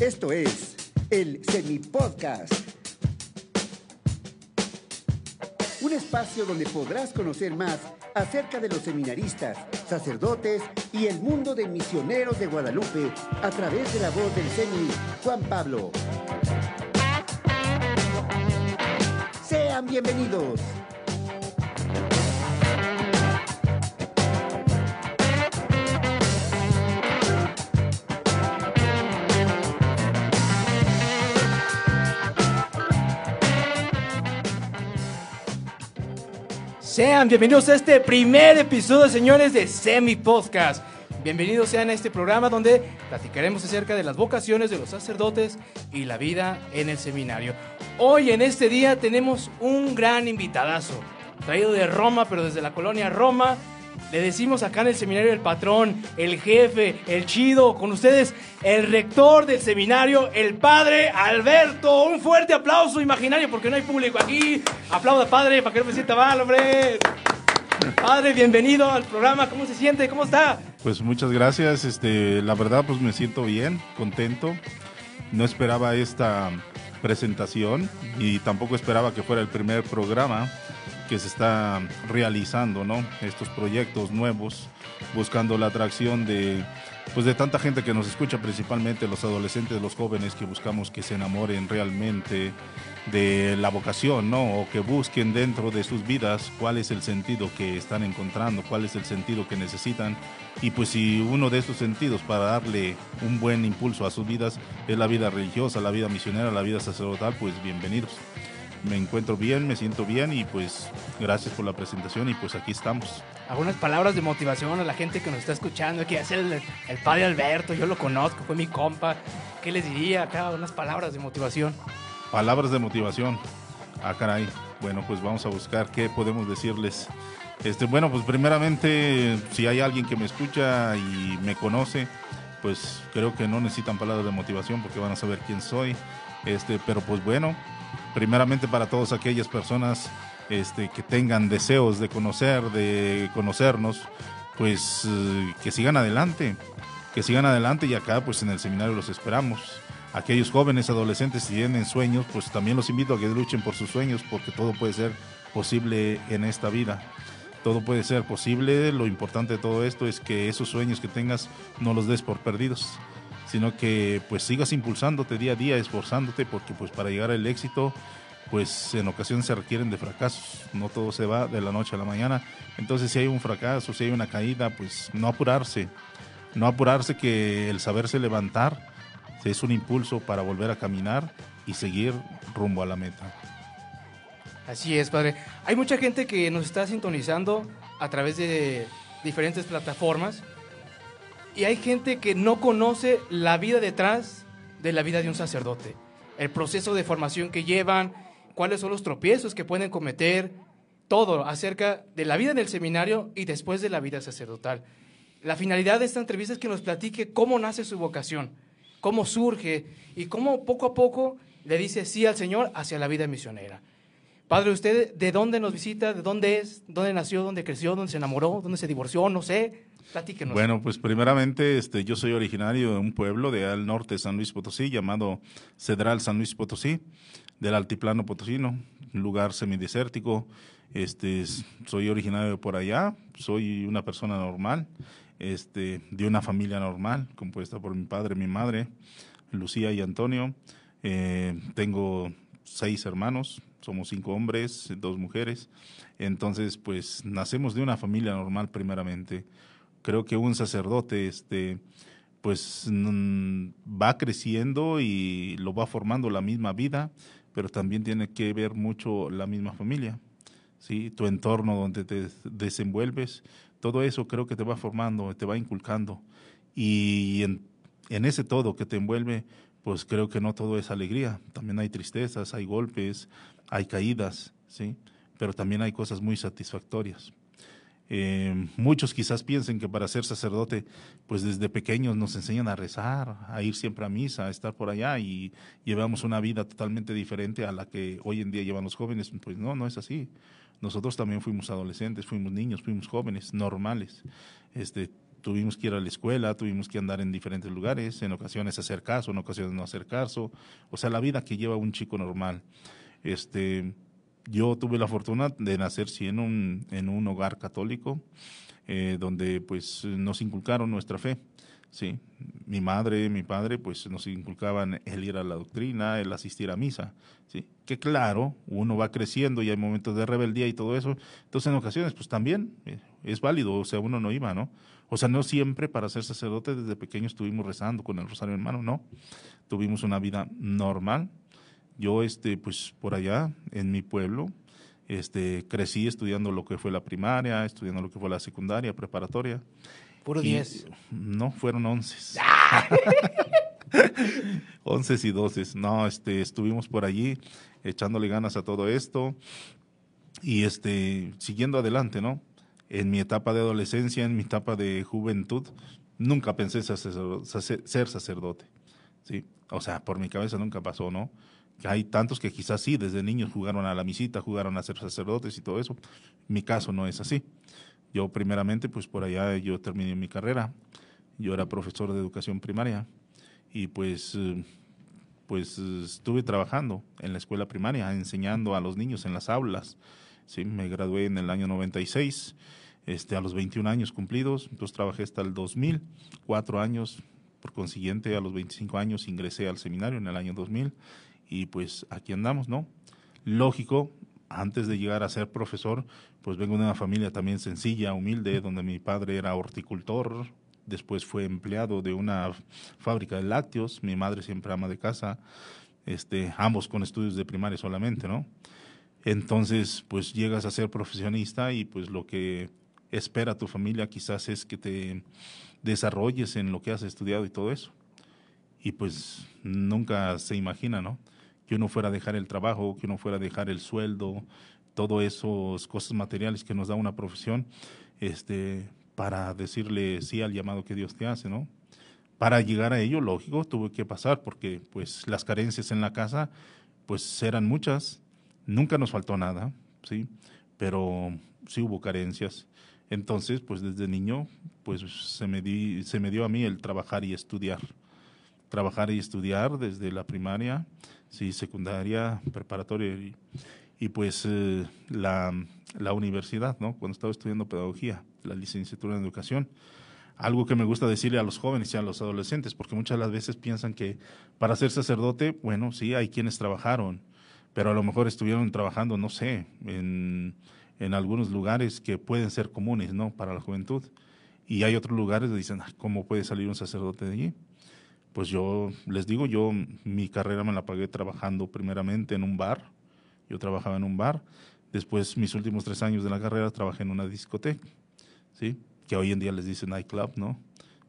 Esto es el Semipodcast. Un espacio donde podrás conocer más acerca de los seminaristas, sacerdotes y el mundo de misioneros de Guadalupe a través de la voz del Semi Juan Pablo. Sean bienvenidos. Sean bienvenidos a este primer episodio, señores, de Semi Podcast. Bienvenidos sean a este programa donde platicaremos acerca de las vocaciones de los sacerdotes y la vida en el seminario. Hoy en este día tenemos un gran invitadazo, traído de Roma, pero desde la colonia Roma. Le decimos acá en el seminario el patrón, el jefe, el chido, con ustedes el rector del seminario, el padre Alberto. Un fuerte aplauso imaginario porque no hay público aquí. Aplauda padre para que no me sienta mal, hombre. Padre, bienvenido al programa. ¿Cómo se siente? ¿Cómo está? Pues muchas gracias. Este, la verdad, pues me siento bien, contento. No esperaba esta presentación y tampoco esperaba que fuera el primer programa que se está realizando, ¿no? Estos proyectos nuevos, buscando la atracción de, pues de tanta gente que nos escucha, principalmente los adolescentes, los jóvenes que buscamos que se enamoren realmente de la vocación, ¿no? O que busquen dentro de sus vidas cuál es el sentido que están encontrando, cuál es el sentido que necesitan. Y pues si uno de esos sentidos para darle un buen impulso a sus vidas es la vida religiosa, la vida misionera, la vida sacerdotal, pues bienvenidos me encuentro bien, me siento bien y pues gracias por la presentación y pues aquí estamos. Algunas palabras de motivación a la gente que nos está escuchando, que es el, el padre Alberto, yo lo conozco, fue mi compa. ¿Qué les diría acá? Unas palabras de motivación. Palabras de motivación. Ah, caray. Bueno, pues vamos a buscar qué podemos decirles. Este, bueno, pues primeramente, si hay alguien que me escucha y me conoce, pues creo que no necesitan palabras de motivación porque van a saber quién soy. Este, pero pues bueno, primeramente para todas aquellas personas este, que tengan deseos de conocer, de conocernos, pues eh, que sigan adelante, que sigan adelante y acá pues en el seminario los esperamos. Aquellos jóvenes, adolescentes si tienen sueños, pues también los invito a que luchen por sus sueños porque todo puede ser posible en esta vida. Todo puede ser posible, lo importante de todo esto es que esos sueños que tengas no los des por perdidos sino que pues sigas impulsándote día a día, esforzándote, porque pues para llegar al éxito, pues en ocasiones se requieren de fracasos, no todo se va de la noche a la mañana, entonces si hay un fracaso, si hay una caída, pues no apurarse, no apurarse que el saberse levantar es un impulso para volver a caminar y seguir rumbo a la meta. Así es, padre. Hay mucha gente que nos está sintonizando a través de diferentes plataformas y hay gente que no conoce la vida detrás de la vida de un sacerdote, el proceso de formación que llevan, cuáles son los tropiezos que pueden cometer, todo acerca de la vida en el seminario y después de la vida sacerdotal. La finalidad de esta entrevista es que nos platique cómo nace su vocación, cómo surge y cómo poco a poco le dice sí al Señor hacia la vida misionera. Padre, ¿usted de dónde nos visita? ¿De dónde es? ¿Dónde nació? ¿Dónde creció? ¿Dónde se enamoró? ¿Dónde se divorció? No sé. Bueno, pues primeramente este, yo soy originario de un pueblo de al norte de San Luis Potosí llamado Cedral San Luis Potosí, del altiplano potosino, lugar semidesértico. Este, soy originario de por allá, soy una persona normal, este, de una familia normal, compuesta por mi padre, mi madre, Lucía y Antonio. Eh, tengo seis hermanos, somos cinco hombres, dos mujeres. Entonces, pues nacemos de una familia normal primeramente creo que un sacerdote este pues va creciendo y lo va formando la misma vida, pero también tiene que ver mucho la misma familia, ¿sí? tu entorno donde te desenvuelves, todo eso creo que te va formando, te va inculcando. Y en, en ese todo que te envuelve, pues creo que no todo es alegría, también hay tristezas, hay golpes, hay caídas, ¿sí? pero también hay cosas muy satisfactorias. Eh, muchos quizás piensen que para ser sacerdote, pues desde pequeños nos enseñan a rezar, a ir siempre a misa, a estar por allá y llevamos una vida totalmente diferente a la que hoy en día llevan los jóvenes. Pues no, no es así. Nosotros también fuimos adolescentes, fuimos niños, fuimos jóvenes, normales. Este, tuvimos que ir a la escuela, tuvimos que andar en diferentes lugares, en ocasiones hacer caso, en ocasiones no hacer caso, o sea, la vida que lleva un chico normal. Este, yo tuve la fortuna de nacer sí en un, en un hogar católico, eh, donde pues nos inculcaron nuestra fe. Sí, mi madre, mi padre, pues nos inculcaban el ir a la doctrina, el asistir a misa, sí. Que claro, uno va creciendo y hay momentos de rebeldía y todo eso. Entonces, en ocasiones, pues también eh, es válido, o sea, uno no iba, ¿no? O sea, no siempre para ser sacerdote desde pequeño estuvimos rezando con el rosario en mano, no. Tuvimos una vida normal. Yo, este, pues por allá, en mi pueblo, este, crecí estudiando lo que fue la primaria, estudiando lo que fue la secundaria, preparatoria. Puro 10. No, fueron 11. 11 y 12. No, este, estuvimos por allí echándole ganas a todo esto y este, siguiendo adelante, ¿no? En mi etapa de adolescencia, en mi etapa de juventud, nunca pensé ser sacerdote, ¿sí? O sea, por mi cabeza nunca pasó, ¿no? Hay tantos que quizás sí, desde niños jugaron a la misita, jugaron a ser sacerdotes y todo eso. Mi caso no es así. Yo primeramente, pues por allá yo terminé mi carrera. Yo era profesor de educación primaria y pues, eh, pues estuve trabajando en la escuela primaria, enseñando a los niños en las aulas. Sí, me gradué en el año 96, este, a los 21 años cumplidos, entonces trabajé hasta el 2000, cuatro años, por consiguiente a los 25 años ingresé al seminario en el año 2000 y pues aquí andamos, ¿no? Lógico, antes de llegar a ser profesor, pues vengo de una familia también sencilla, humilde, donde mi padre era horticultor, después fue empleado de una fábrica de lácteos, mi madre siempre ama de casa, este, ambos con estudios de primaria solamente, ¿no? Entonces, pues llegas a ser profesionista y pues lo que espera tu familia quizás es que te desarrolles en lo que has estudiado y todo eso. Y pues nunca se imagina, ¿no? Que uno fuera a dejar el trabajo, que uno fuera a dejar el sueldo, todo esos cosas materiales que nos da una profesión, este, para decirle sí al llamado que Dios te hace, ¿no? Para llegar a ello, lógico, tuve que pasar porque pues las carencias en la casa pues eran muchas, nunca nos faltó nada, ¿sí? Pero sí hubo carencias. Entonces, pues desde niño, pues se me, di, se me dio a mí el trabajar y estudiar. Trabajar y estudiar desde la primaria, sí, secundaria, preparatoria y, pues eh, la, la, universidad, ¿no? Cuando estaba estudiando pedagogía, la licenciatura en educación. Algo que me gusta decirle a los jóvenes y a los adolescentes, porque muchas las veces piensan que para ser sacerdote, bueno, sí, hay quienes trabajaron, pero a lo mejor estuvieron trabajando, no sé, en, en algunos lugares que pueden ser comunes, ¿no? Para la juventud. Y hay otros lugares donde dicen, ¿cómo puede salir un sacerdote de allí? Pues yo les digo, yo mi carrera me la pagué trabajando primeramente en un bar, yo trabajaba en un bar, después mis últimos tres años de la carrera trabajé en una discoteca, ¿sí? que hoy en día les dicen nightclub, ¿no?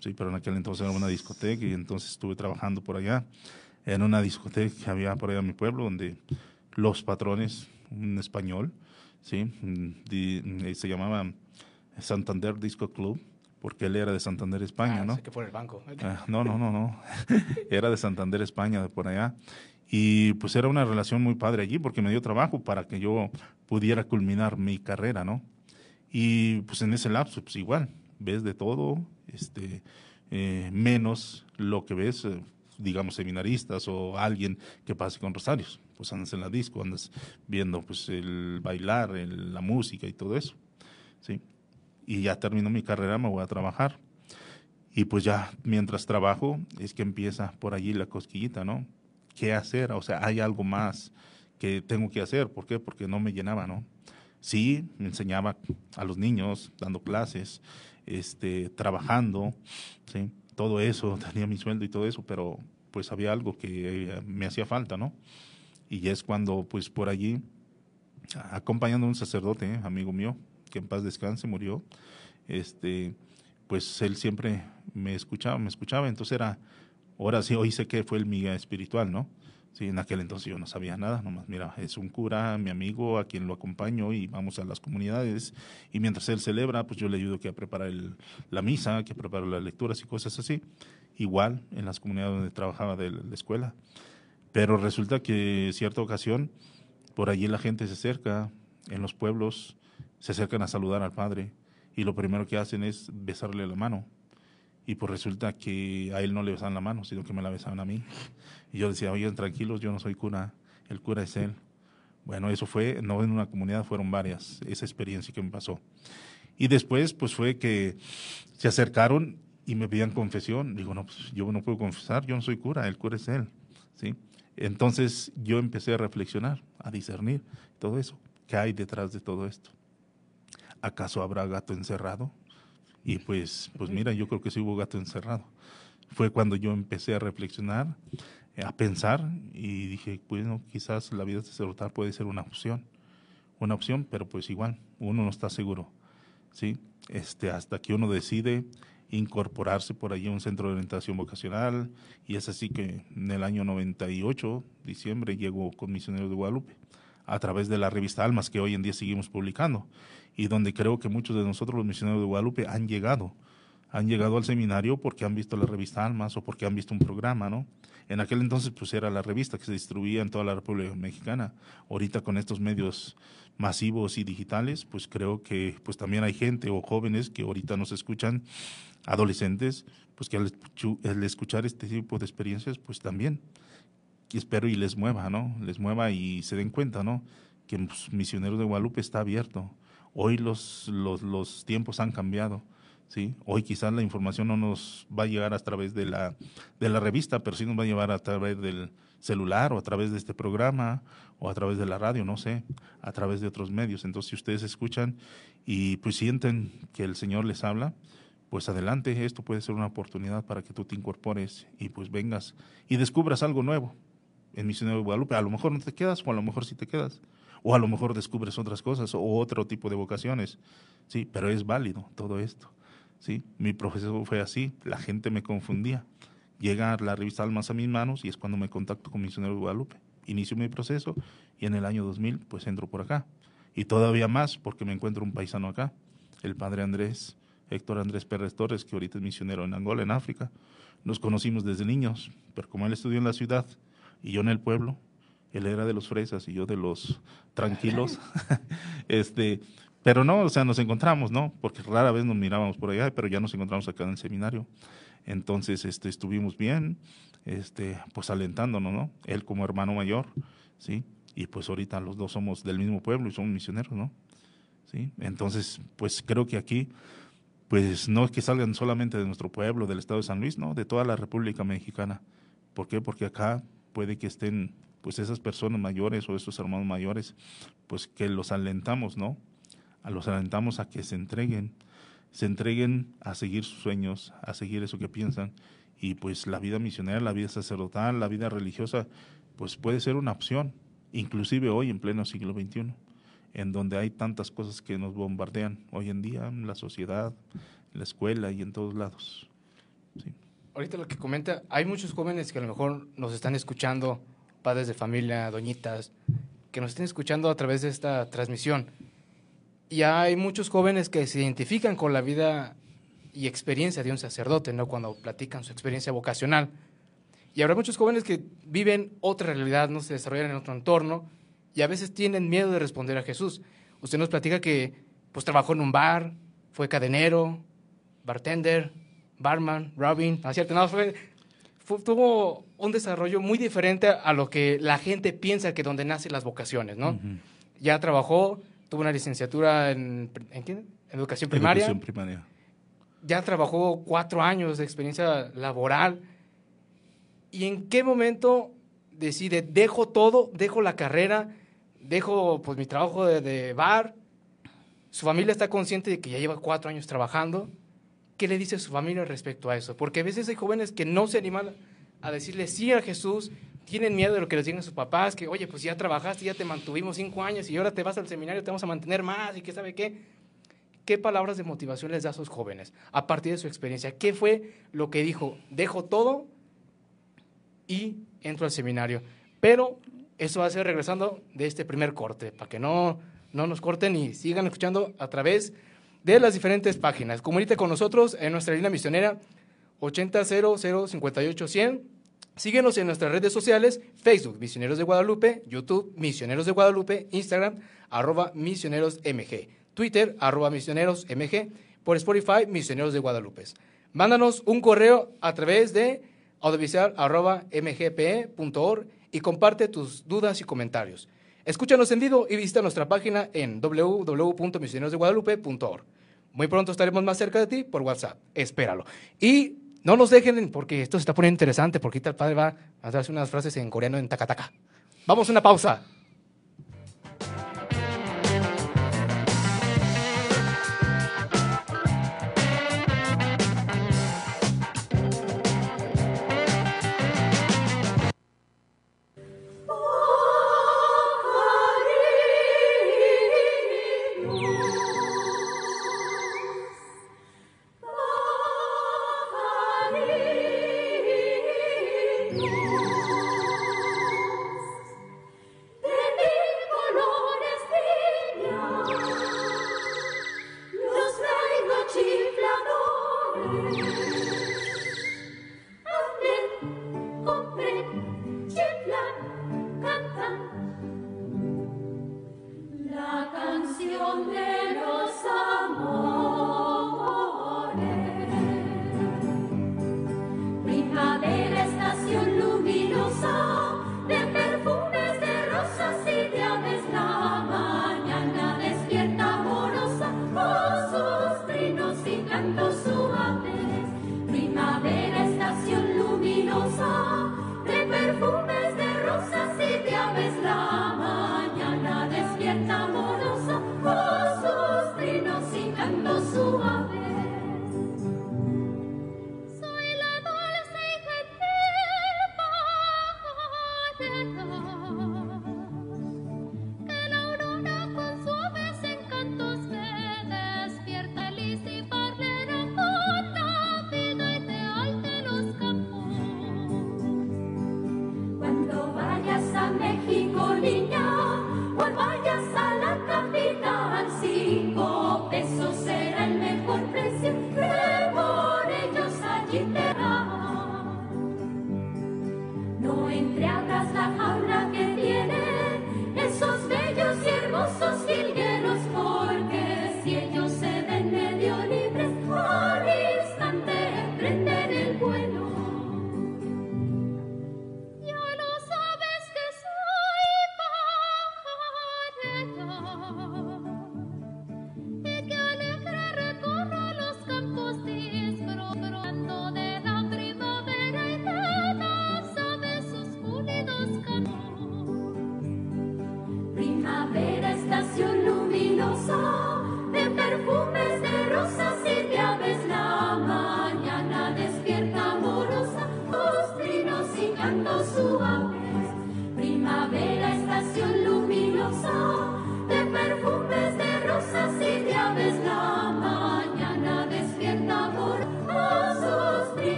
Sí, pero en aquel entonces era una discoteca y entonces estuve trabajando por allá, en una discoteca que había por allá en mi pueblo, donde los patrones, un español, ¿sí? se llamaba Santander Disco Club, porque él era de Santander, España, ah, ¿no? que fue el banco. Ah, no, no, no, no. era de Santander, España, de por allá. Y pues era una relación muy padre allí porque me dio trabajo para que yo pudiera culminar mi carrera, ¿no? Y pues en ese lapso, pues igual, ves de todo, este, eh, menos lo que ves, eh, digamos, seminaristas o alguien que pase con rosarios. Pues andas en la disco, andas viendo pues el bailar, la música y todo eso, ¿sí? Y ya termino mi carrera, me voy a trabajar. Y pues ya mientras trabajo es que empieza por allí la cosquillita, ¿no? ¿Qué hacer? O sea, hay algo más que tengo que hacer. ¿Por qué? Porque no me llenaba, ¿no? Sí, me enseñaba a los niños, dando clases, este, trabajando, ¿sí? Todo eso, tenía mi sueldo y todo eso, pero pues había algo que me hacía falta, ¿no? Y es cuando, pues por allí, acompañando a un sacerdote, amigo mío, que en paz descanse, murió, este, pues él siempre me escuchaba, me escuchaba, entonces era, ahora sí, hoy sé que fue el miga espiritual, ¿no? Sí, en aquel entonces yo no sabía nada, nomás, mira, es un cura, mi amigo, a quien lo acompaño y vamos a las comunidades y mientras él celebra, pues yo le ayudo que a preparar la misa, que a preparar las lecturas y cosas así, igual en las comunidades donde trabajaba de la escuela. Pero resulta que cierta ocasión, por allí la gente se acerca, en los pueblos, se acercan a saludar al Padre y lo primero que hacen es besarle la mano. Y pues resulta que a él no le besaban la mano, sino que me la besaban a mí. Y yo decía, oigan, tranquilos, yo no soy cura, el cura es él. Bueno, eso fue, no en una comunidad, fueron varias, esa experiencia que me pasó. Y después, pues fue que se acercaron y me pedían confesión. Digo, no, pues yo no puedo confesar, yo no soy cura, el cura es él. ¿sí? Entonces yo empecé a reflexionar, a discernir todo eso. ¿Qué hay detrás de todo esto? ¿Acaso habrá gato encerrado? Y pues, pues mira, yo creo que sí hubo gato encerrado. Fue cuando yo empecé a reflexionar, a pensar y dije, bueno, quizás la vida sacerdotal puede ser una opción, una opción, pero pues igual, uno no está seguro, ¿sí? Este, hasta que uno decide incorporarse por allí a un centro de orientación vocacional y es así que en el año 98, diciembre, llego con Misioneros de Guadalupe a través de la revista Almas que hoy en día seguimos publicando y donde creo que muchos de nosotros los misioneros de Guadalupe han llegado, han llegado al seminario porque han visto la revista Almas o porque han visto un programa, ¿no? En aquel entonces pues era la revista que se distribuía en toda la República Mexicana. Ahorita con estos medios masivos y digitales, pues creo que pues también hay gente o jóvenes que ahorita nos escuchan, adolescentes, pues que al, escuchar este tipo de experiencias, pues también espero y les mueva, ¿no? Les mueva y se den cuenta, ¿no? Que pues, Misioneros de Guadalupe está abierto. Hoy los, los, los tiempos han cambiado. ¿sí? Hoy quizás la información no nos va a llegar a través de la, de la revista, pero sí nos va a llevar a través del celular o a través de este programa o a través de la radio, no sé, a través de otros medios. Entonces, si ustedes escuchan y pues sienten que el Señor les habla, pues adelante, esto puede ser una oportunidad para que tú te incorpores y pues vengas y descubras algo nuevo en Misionero de Guadalupe. A lo mejor no te quedas o a lo mejor sí te quedas. O a lo mejor descubres otras cosas o otro tipo de vocaciones. Sí, pero es válido todo esto. ¿sí? Mi proceso fue así, la gente me confundía. Llega la revista Almas a mis manos y es cuando me contacto con Misionero de Guadalupe. Inicio mi proceso y en el año 2000 pues entro por acá. Y todavía más porque me encuentro un paisano acá, el padre Andrés, Héctor Andrés Pérez Torres, que ahorita es misionero en Angola, en África. Nos conocimos desde niños, pero como él estudió en la ciudad y yo en el pueblo, él era de los fresas y yo de los tranquilos, este, pero no, o sea, nos encontramos, ¿no? Porque rara vez nos mirábamos por allá, pero ya nos encontramos acá en el seminario. Entonces, este, estuvimos bien, este, pues alentándonos, ¿no? Él como hermano mayor, ¿sí? Y pues ahorita los dos somos del mismo pueblo y somos misioneros, ¿no? ¿Sí? Entonces, pues creo que aquí, pues no es que salgan solamente de nuestro pueblo, del estado de San Luis, ¿no? De toda la República Mexicana. ¿Por qué? Porque acá puede que estén, pues esas personas mayores o esos hermanos mayores, pues que los alentamos, ¿no? a los alentamos a que se entreguen, se entreguen a seguir sus sueños, a seguir eso que piensan. Y pues la vida misionera, la vida sacerdotal, la vida religiosa, pues puede ser una opción, inclusive hoy en pleno siglo XXI, en donde hay tantas cosas que nos bombardean hoy en día, en la sociedad, en la escuela y en todos lados. Ahorita lo que comenta, hay muchos jóvenes que a lo mejor nos están escuchando, padres de familia, doñitas, que nos estén escuchando a través de esta transmisión y hay muchos jóvenes que se identifican con la vida y experiencia de un sacerdote, ¿no? Cuando platican su experiencia vocacional. Y habrá muchos jóvenes que viven otra realidad, no se desarrollan en otro entorno y a veces tienen miedo de responder a Jesús. Usted nos platica que pues trabajó en un bar, fue cadenero, bartender, barman, Robin, ¿no es cierto? No, fue, tuvo un desarrollo muy diferente a lo que la gente piensa que donde nacen las vocaciones, ¿no? Ya trabajó tuvo una licenciatura en, ¿en, educación primaria. Educación primaria. Ya trabajó cuatro años de experiencia laboral. ¿Y en qué momento decide, dejo todo, dejo la carrera, dejo pues mi trabajo de, bar? Su familia está consciente de que ya lleva cuatro años trabajando. ¿Qué le dice su familia respecto a eso? Porque a veces hay jóvenes que no se animan a decirle sí a Jesús, tienen miedo de lo que les digan sus papás, que oye, pues ya trabajaste, ya te mantuvimos cinco años y ahora te vas al seminario, te vamos a mantener más y qué sabe qué. ¿Qué palabras de motivación les da a sus jóvenes a partir de su experiencia? ¿Qué fue lo que dijo? Dejo todo y entro al seminario. Pero eso va a ser regresando de este primer corte, para que no, no nos corten y sigan escuchando a través las diferentes páginas. Comuníquete con nosotros en nuestra línea misionera 8000 58 100 Síguenos en nuestras redes sociales, Facebook, Misioneros de Guadalupe, YouTube, Misioneros de Guadalupe, Instagram, arroba Misioneros MG. Twitter, arroba misioneros MG, por Spotify, Misioneros de Guadalupe. Mándanos un correo a través de audiovisual.mgpe.org y comparte tus dudas y comentarios. Escúchanos en vivo y visita nuestra página en www.misionerosdeguadalupe.org. Muy pronto estaremos más cerca de ti por WhatsApp. Espéralo. Y no nos dejen, porque esto se está poniendo interesante, porque ahorita el padre va a darse unas frases en coreano en Takataka. Vamos a una pausa.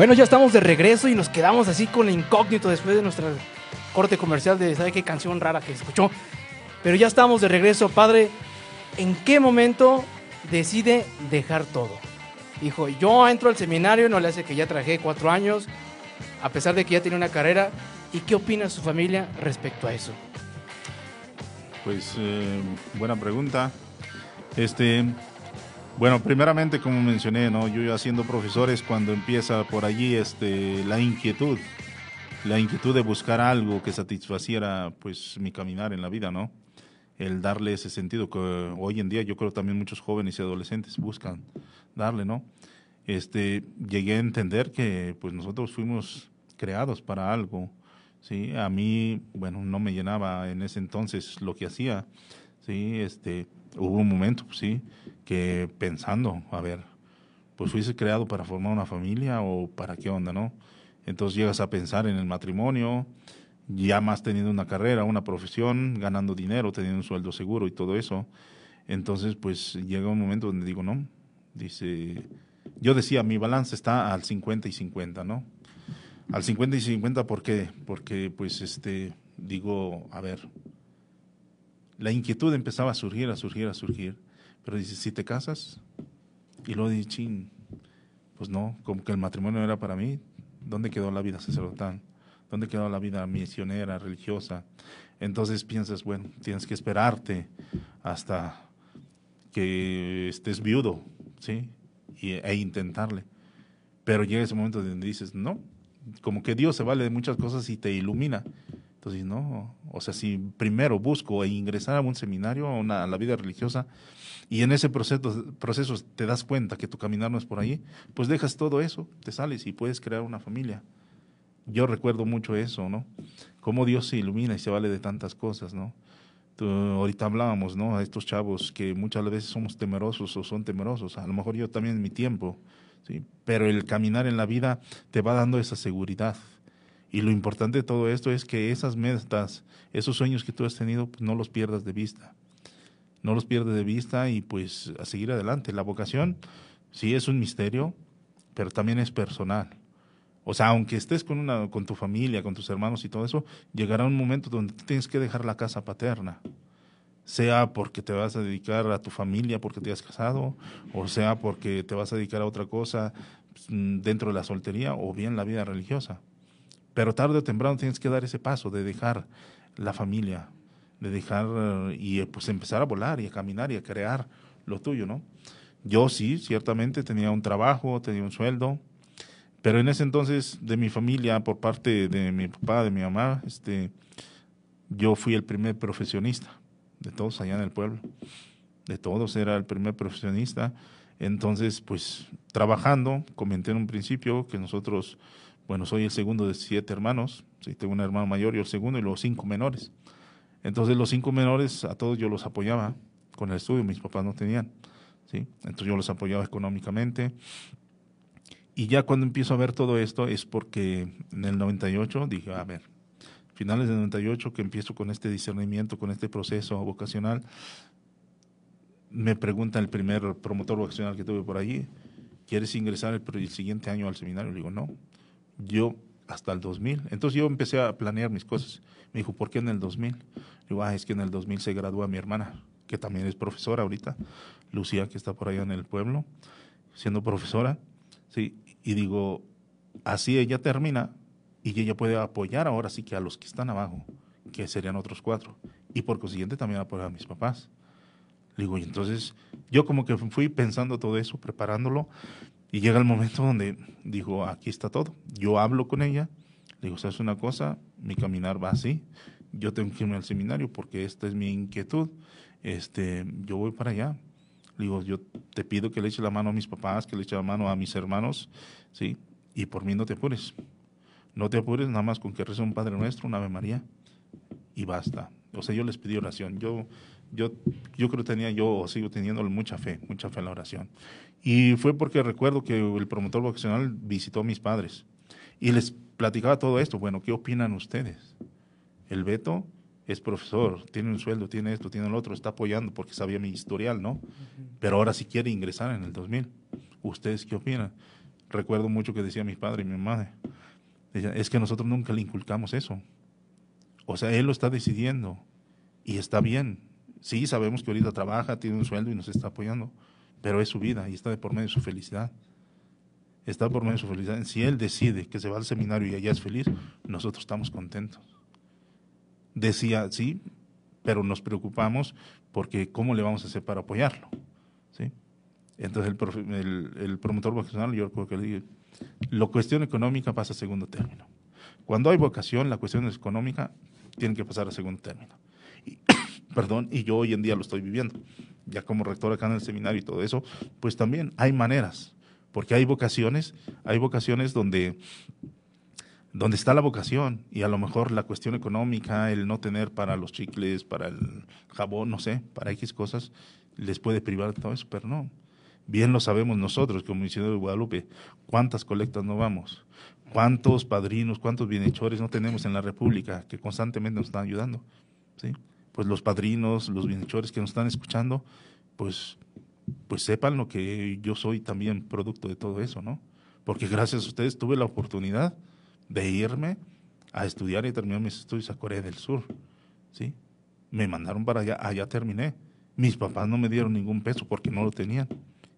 Bueno, ya estamos de regreso y nos quedamos así con la incógnito después de nuestra corte comercial de ¿sabe qué canción rara que escuchó? Pero ya estamos de regreso, padre. ¿En qué momento decide dejar todo? Dijo, yo entro al seminario, no le hace que ya traje cuatro años, a pesar de que ya tiene una carrera. ¿Y qué opina su familia respecto a eso? Pues eh, buena pregunta. Este, bueno, primeramente como mencioné, no, yo ya siendo profesor es cuando empieza por allí este la inquietud, la inquietud de buscar algo que satisfaciera pues mi caminar en la vida, ¿no? El darle ese sentido que hoy en día yo creo también muchos jóvenes y adolescentes buscan darle, ¿no? Este, llegué a entender que pues nosotros fuimos creados para algo, ¿sí? A mí, bueno, no me llenaba en ese entonces lo que hacía, ¿sí? Este, hubo un momento, pues, sí, que pensando, a ver, pues fuiste creado para formar una familia o para qué onda, ¿no? Entonces llegas a pensar en el matrimonio, ya más teniendo una carrera, una profesión, ganando dinero, teniendo un sueldo seguro y todo eso. Entonces, pues llega un momento donde digo, no, dice, yo decía, mi balance está al 50 y 50, ¿no? Al 50 y 50, ¿por qué? Porque, pues, este, digo, a ver, la inquietud empezaba a surgir, a surgir, a surgir. Pero dice, si te casas, y luego dice, ching, pues no, como que el matrimonio era para mí, ¿dónde quedó la vida sacerdotal? ¿Dónde quedó la vida misionera, religiosa? Entonces piensas, bueno, tienes que esperarte hasta que estés viudo, ¿sí? Y, e intentarle. Pero llega ese momento donde dices, no, como que Dios se vale de muchas cosas y te ilumina. Entonces, no, o sea, si primero busco ingresar a un seminario, a, una, la vida religiosa, y en ese proceso, proceso te das cuenta que tu caminar no es por ahí, pues dejas todo eso, te sales y puedes crear una familia. Yo recuerdo mucho eso, ¿no? Cómo Dios se ilumina y se vale de tantas cosas, ¿no? ahorita hablábamos, ¿no? A estos chavos que muchas veces somos temerosos o son temerosos, a lo mejor yo también en mi tiempo, ¿sí? Pero el caminar en la vida te va dando esa seguridad. Y lo importante de todo esto es que esas metas, esos sueños que tú has tenido, pues no los pierdas de vista. No los pierdas de vista y pues a seguir adelante. La vocación sí es un misterio, pero también es personal. O sea, aunque estés con, una, con tu familia, con tus hermanos y todo eso, llegará un momento donde tienes que dejar la casa paterna. Sea porque te vas a dedicar a tu familia porque te has casado, o sea porque te vas a dedicar a otra cosa pues, dentro de la soltería, o bien la vida religiosa. Pero tarde o temprano tienes que dar ese paso de dejar la familia, de dejar y pues empezar a volar y a caminar y a crear lo tuyo, ¿no? Yo sí, ciertamente tenía un trabajo, tenía un sueldo, pero en ese entonces de mi familia, por parte de mi papá, de mi mamá, este, yo fui el primer profesionista de todos allá en el pueblo. De todos era el primer profesionista. Entonces, pues trabajando, comenté en un principio que nosotros, bueno, soy el segundo de siete hermanos, sí, tengo un hermano mayor y el segundo y los cinco menores. Entonces los cinco menores a todos yo los apoyaba con el estudio, mis papás no tenían, ¿sí? Entonces yo los apoyaba económicamente, y ya cuando empiezo a ver todo esto es porque en el 98 dije, a ver, finales del 98 que empiezo con este discernimiento, con este proceso vocacional, me pregunta el primer promotor vocacional que tuve por allí, ¿quieres ingresar el, siguiente año al seminario? Le digo, no, yo hasta el 2000. Entonces yo empecé a planear mis cosas. Me dijo, ¿por qué en el 2000? Le digo, ah, es que en el 2000 se gradúa mi hermana, que también es profesora ahorita, Lucía, que está por allá en el pueblo, siendo profesora. Sí, y digo, así ella termina y ella puede apoyar ahora sí que a los que están abajo, que serían otros cuatro, y por consiguiente también apoyar a mis papás. Digo, y entonces yo como que fui pensando todo eso, preparándolo, y llega el momento donde digo, aquí está todo. Yo hablo con ella, digo, ¿sabes una cosa? Mi caminar va así, yo tengo que irme al seminario porque esta es mi inquietud, este, yo voy para allá, digo, yo te pido que le eche la mano a mis papás, que le eche la mano a mis hermanos, ¿sí? Y por mí no te apures. No te apures nada más con que reza un Padre Nuestro, una Ave María, y basta. O sea, yo les pedí oración. Yo, yo, yo creo que tenía, yo sigo teniendo mucha fe, mucha fe en la oración. Y fue porque recuerdo que el promotor vocacional visitó a mis padres y les platicaba todo esto. Bueno, ¿qué opinan ustedes? El veto es profesor, tiene un sueldo, tiene esto, tiene el otro, está apoyando porque sabía mi historial, ¿no? Pero ahora sí quiere ingresar en el 2000. ¿Ustedes qué opinan? Recuerdo mucho que decía mi padre y mi madre. es que nosotros nunca le inculcamos eso. O sea, él lo está decidiendo y está bien. Sí, sabemos que ahorita trabaja, tiene un sueldo y nos está apoyando, pero es su vida y está de por medio de su felicidad. está por medio de su felicidad. Si él decide que se va al seminario y allá es feliz, nosotros estamos contentos. Decía, sí, pero nos preocupamos porque ¿cómo le vamos a hacer para apoyarlo? ¿Sí? Entonces el, promotor vocacional, yo creo que le digo, la cuestión económica pasa a segundo término. Cuando hay vocación, la cuestión económica tiene que pasar a segundo término. Perdón, y yo hoy en día lo estoy viviendo. Ya como rector acá en el seminario y todo eso, pues también hay maneras, porque hay vocaciones, hay vocaciones donde donde está la vocación y a lo mejor la cuestión económica, el no tener para los chicles, para el jabón, no sé, para X cosas, les puede privar de todo eso, pero no. Bien lo sabemos nosotros como misioneros de Guadalupe, cuántas colectas no vamos, cuántos padrinos, cuántos bienhechores no tenemos en la República que constantemente nos están ayudando. ¿sí? Pues los padrinos, los bienhechores que nos están escuchando, pues, pues sepan lo que yo soy también producto de todo eso, ¿no? Porque gracias a ustedes tuve la oportunidad de irme a estudiar y terminar mis estudios a Corea del Sur. ¿sí? Me mandaron para allá, allá terminé. Mis papás no me dieron ningún peso porque no lo tenían.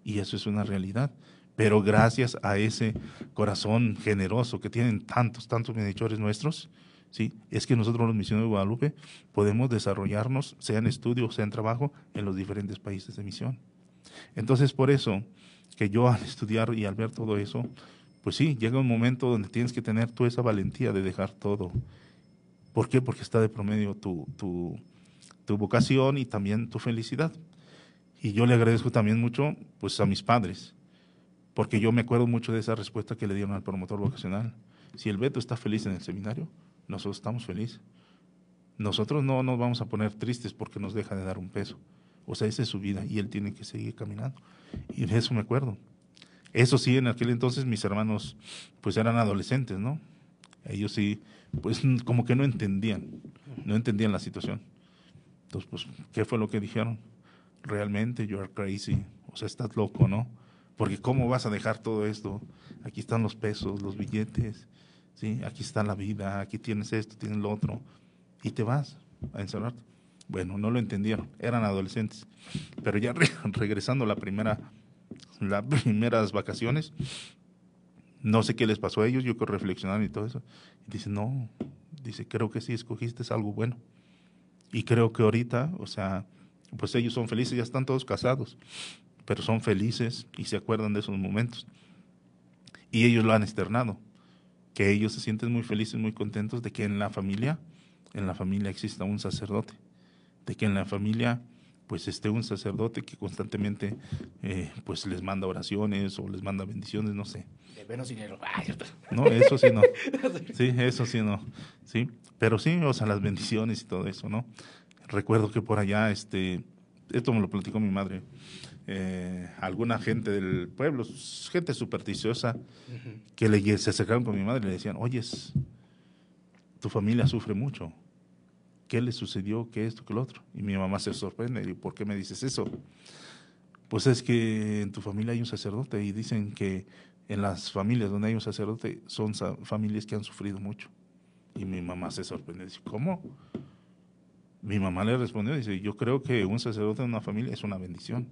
Y eso es una realidad. Pero gracias a ese corazón generoso que tienen tantos, tantos bienhechores nuestros, ¿sí? es que nosotros los misioneros de Guadalupe podemos desarrollarnos, sea en estudio, sea en trabajo, en los diferentes países de misión. Entonces, por eso que yo al estudiar y al ver todo eso, pues sí, llega un momento donde tienes que tener tú esa valentía de dejar todo. ¿Por qué? Porque está de promedio tu, tu, tu vocación y también tu felicidad. Y yo le agradezco también mucho pues a mis padres, porque yo me acuerdo mucho de esa respuesta que le dieron al promotor vocacional. Si el Beto está feliz en el seminario, nosotros estamos felices. Nosotros no nos vamos a poner tristes porque nos deja de dar un peso. O sea, esa es su vida y él tiene que seguir caminando. Y de eso me acuerdo. Eso sí, en aquel entonces mis hermanos pues eran adolescentes, ¿no? Ellos sí, pues como que no entendían, no entendían la situación. Entonces, pues, ¿qué fue lo que dijeron? Realmente, you are crazy, o sea, estás loco, ¿no? Porque ¿cómo vas a dejar todo esto? Aquí están los pesos, los billetes, ¿sí? Aquí está la vida, aquí tienes esto, tienes lo otro, y te vas a encerrarte. Bueno, no lo entendieron, eran adolescentes. Pero ya regresando la primera las primeras vacaciones. No sé qué les pasó a ellos, yo creo reflexionar y todo eso. Y dice, no, dice, creo que sí escogiste algo bueno. Y creo que ahorita, o sea, pues ellos son felices, ya están todos casados, pero son felices y se acuerdan de esos momentos. Y ellos lo han externado, que ellos se sienten muy felices, muy contentos de que en la familia, en la familia exista un sacerdote, de que en la familia pues esté un sacerdote que constantemente eh, pues les manda oraciones o les manda bendiciones, no sé. De menos dinero. No, eso sí no. Sí, eso sí no. Sí, pero sí, o sea, las bendiciones y todo eso, ¿no? Recuerdo que por allá, este, esto me lo platicó mi madre, eh, alguna gente del pueblo, gente supersticiosa, que le, se acercaron con mi madre y le decían, oyes, tu familia sufre mucho ¿qué le sucedió? ¿Qué esto? ¿Qué lo otro? Y mi mamá se sorprende. Y ¿por qué me dices eso? Pues es que en tu familia hay un sacerdote y dicen que en las familias donde hay un sacerdote son familias que han sufrido mucho. Y mi mamá se sorprende. Dice, ¿cómo? Mi mamá le respondió, dice, yo creo que un sacerdote en una familia es una bendición,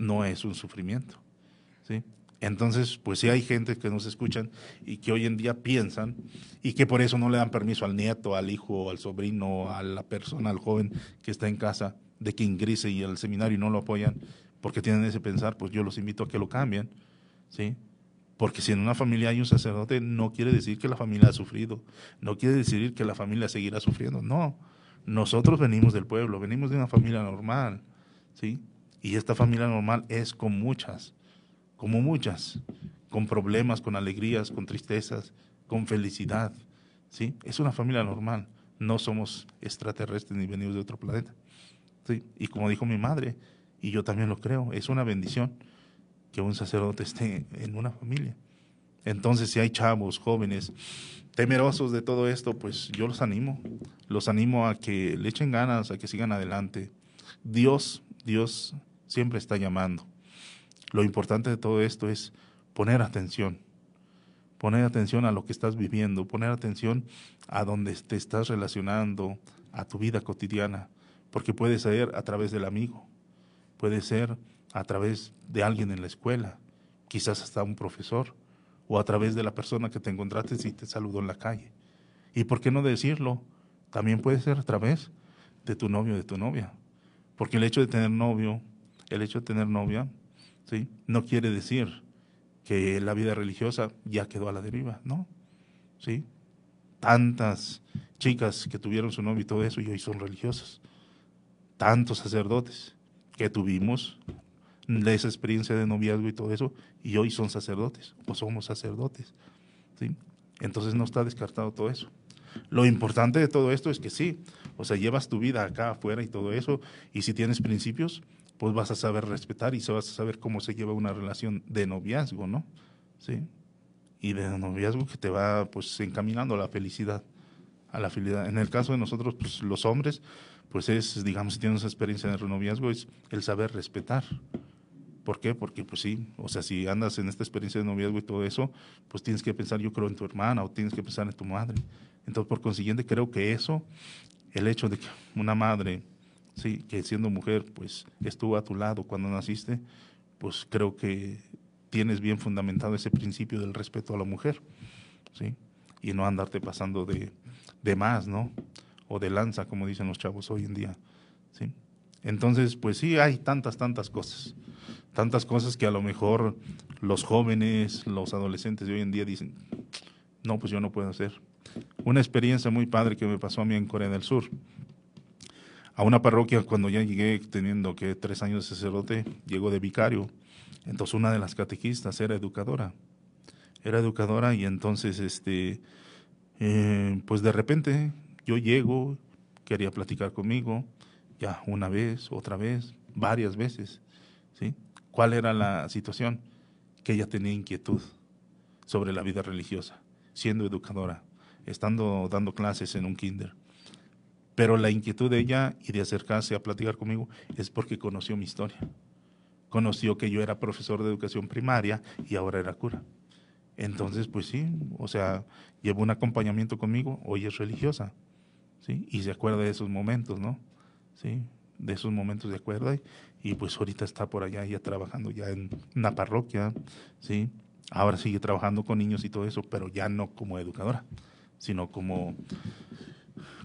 no es un sufrimiento. ¿sí? Entonces, pues sí hay gente que nos escuchan y que hoy en día piensan y que por eso no le dan permiso al nieto, al hijo, al sobrino, a la persona, al joven que está en casa de que ingrese y al seminario y no lo apoyan porque tienen ese pensar, pues yo los invito a que lo cambien, ¿sí? Porque si en una familia hay un sacerdote, no quiere decir que la familia ha sufrido, no quiere decir que la familia seguirá sufriendo, no. Nosotros venimos del pueblo, venimos de una familia normal, ¿sí? Y esta familia normal es con muchas como muchas, con problemas, con alegrías, con tristezas, con felicidad. ¿sí? Es una familia normal, no somos extraterrestres ni venidos de otro planeta. ¿sí? Y como dijo mi madre, y yo también lo creo, es una bendición que un sacerdote esté en una familia. Entonces, si hay chavos, jóvenes, temerosos de todo esto, pues yo los animo, los animo a que le echen ganas, a que sigan adelante. Dios, Dios siempre está llamando. Lo importante de todo esto es poner atención, poner atención a lo que estás viviendo, poner atención a donde te estás relacionando, a tu vida cotidiana, porque puede ser a través del amigo, puede ser a través de alguien en la escuela, quizás hasta un profesor, o a través de la persona que te encontraste y te saludó en la calle. ¿Y por qué no decirlo? También puede ser a través de tu novio o de tu novia. Porque el hecho de tener novio, el hecho de tener novia, ¿sí? no quiere decir que la vida religiosa ya quedó a la deriva, ¿no? ¿Sí? Tantas chicas que tuvieron su novio y todo eso y hoy son religiosas. Tantos sacerdotes que tuvimos de esa experiencia de noviazgo y todo eso y hoy son sacerdotes o somos sacerdotes. ¿sí? Entonces no está descartado todo eso. Lo importante de todo esto es que sí, o sea, llevas tu vida acá afuera y todo eso, y si tienes principios, pues vas a saber respetar y vas a saber cómo se lleva una relación de noviazgo, ¿no? Sí. Y de noviazgo que te va pues encaminando a la felicidad, a la felicidad. En el caso de nosotros, pues los hombres, pues es, digamos, si tienes experiencia de noviazgo, es el saber respetar. ¿Por qué? Porque pues sí, o sea, si andas en esta experiencia de noviazgo y todo eso, pues tienes que pensar, yo creo, en tu hermana o tienes que pensar en tu madre. Entonces, por consiguiente, creo que eso, el hecho de que una madre sí, que siendo mujer, pues estuvo a tu lado cuando naciste, pues creo que tienes bien fundamentado ese principio del respeto a la mujer, ¿sí? Y no andarte pasando de, de más, ¿no? O de lanza, como dicen los chavos hoy en día, ¿sí? Entonces, pues sí, hay tantas, tantas cosas, tantas cosas que a lo mejor los jóvenes, los adolescentes de hoy en día dicen, no, pues yo no puedo hacer. Una experiencia muy padre que me pasó a mí en Corea del Sur a una parroquia cuando ya llegué teniendo que tres años de sacerdote, llego de vicario. Entonces una de las catequistas era educadora. Era educadora y entonces, este, eh, pues de repente yo llego, quería platicar conmigo, ya una vez, otra vez, varias veces. ¿sí? ¿Cuál era la situación? Que ella tenía inquietud sobre la vida religiosa, siendo educadora, estando dando clases en un kinder. Pero la inquietud de ella y de acercarse a platicar conmigo es porque conoció mi historia. Conoció que yo era profesor de educación primaria y ahora era cura. Entonces, pues sí, o sea, llevó un acompañamiento conmigo, hoy es religiosa, ¿sí? Y se acuerda de esos momentos, ¿no? Sí, de esos momentos de acuerdo y, pues ahorita está por allá ya trabajando ya en una parroquia, ¿sí? Ahora sigue trabajando con niños y todo eso, pero ya no como educadora, sino como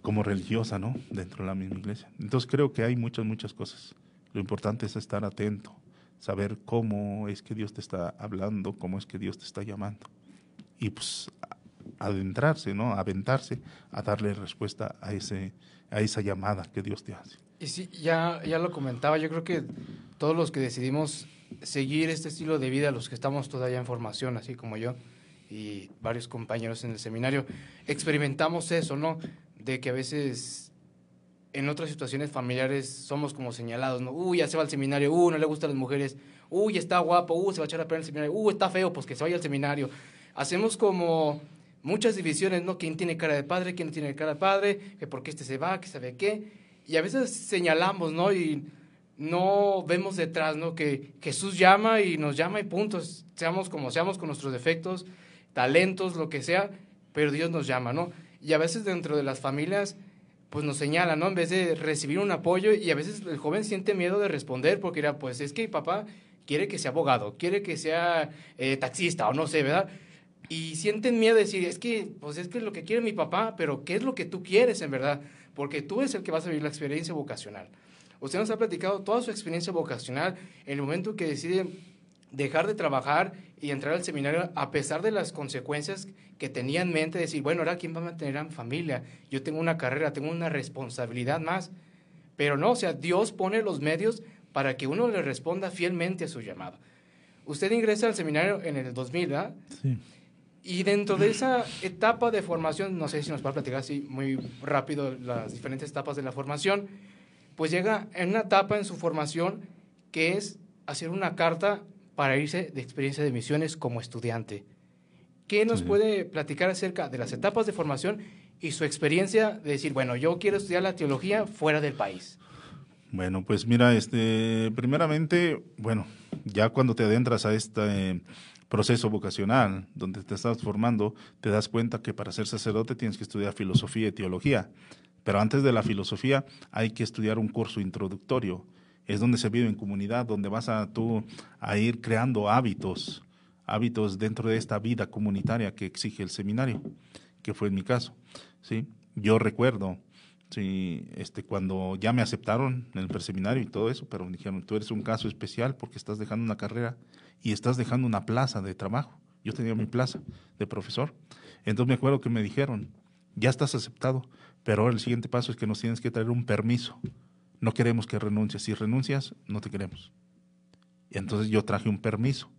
como religiosa, ¿no? Dentro de la misma iglesia. Entonces creo que hay muchas, muchas cosas. Lo importante es estar atento, saber cómo es que Dios te está hablando, cómo es que Dios te está llamando. Y pues adentrarse, ¿no? Aventarse a darle respuesta a, ese, a esa llamada que Dios te hace. Y sí, ya, ya lo comentaba, yo creo que todos los que decidimos seguir este estilo de vida, los que estamos todavía en formación, así como yo y varios compañeros en el seminario, experimentamos eso, ¿no? De que a veces en otras situaciones familiares somos como señalados, ¿no? Uy, ya se va al seminario, uy, no le gustan las mujeres, uy, está guapo, uy, se va a echar a perder el seminario, uy, está feo, pues que se vaya al seminario. Hacemos como muchas divisiones, ¿no? ¿Quién tiene cara de padre, quién no tiene cara de padre, que por qué este se va, que sabe qué. Y a veces señalamos, ¿no? Y no vemos detrás, ¿no? Que Jesús llama y nos llama y puntos, seamos como seamos con nuestros defectos, talentos, lo que sea, pero Dios nos llama, ¿no? Y a veces dentro de las familias pues nos señalan, ¿no? En vez de recibir un apoyo y a veces el joven siente miedo de responder porque era, pues es que mi papá quiere que sea abogado, quiere que sea eh, taxista o no sé, ¿verdad? Y sienten miedo de decir, es que, pues es que es lo que quiere mi papá, pero ¿qué es lo que tú quieres en verdad? Porque tú eres el que vas a vivir la experiencia vocacional. Usted nos ha platicado toda su experiencia vocacional en el momento que decide dejar de trabajar y entrar al seminario a pesar de las consecuencias que tenía en mente, decir, bueno, ahora quién va a mantener a mi familia, yo tengo una carrera, tengo una responsabilidad más, pero no, o sea, Dios pone los medios para que uno le responda fielmente a su llamado. Usted ingresa al seminario en el 2000, ¿verdad? Sí. Y dentro de esa etapa de formación, no sé si nos va a platicar así muy rápido las diferentes etapas de la formación, pues llega en una etapa en su formación que es hacer una carta para irse de experiencia de misiones como estudiante. ¿Qué nos puede platicar acerca de las etapas de formación y su experiencia de decir, bueno, yo quiero estudiar la teología fuera del país? Bueno, pues mira, este, primeramente, bueno, ya cuando te adentras a este proceso vocacional, donde te estás formando, te das cuenta que para ser sacerdote tienes que estudiar filosofía y teología. Pero antes de la filosofía hay que estudiar un curso introductorio es donde se vive en comunidad, donde vas a tú a ir creando hábitos, hábitos dentro de esta vida comunitaria que exige el seminario, que fue en mi caso. ¿sí? Yo recuerdo sí, este, cuando ya me aceptaron en el preseminario y todo eso, pero me dijeron, tú eres un caso especial porque estás dejando una carrera y estás dejando una plaza de trabajo. Yo tenía mi plaza de profesor. Entonces me acuerdo que me dijeron, ya estás aceptado, pero el siguiente paso es que nos tienes que traer un permiso. No queremos que renuncies. Si renuncias, no te queremos. Y entonces yo traje un permiso.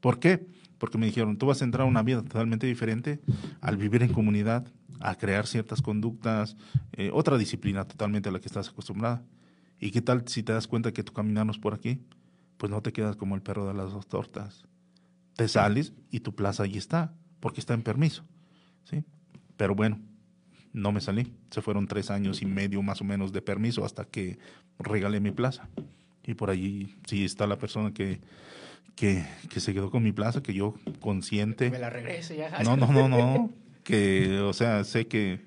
¿Por qué? Porque me dijeron, tú vas a entrar a una vida totalmente diferente al vivir en comunidad, a crear ciertas conductas, eh, otra disciplina totalmente a la que estás acostumbrada. ¿Y qué tal si te das cuenta que no es por aquí? Pues no te quedas como el perro de las dos tortas. Te sales y tu plaza ahí está, porque está en permiso. ¿sí? Pero bueno, no me salí. Se fueron tres años y medio más o menos de permiso hasta que regalé mi plaza. Y por allí sí está la persona que, que, que se quedó con mi plaza, que yo consciente. Me la regrese ya. No, no, no, no. que, o sea, sé que,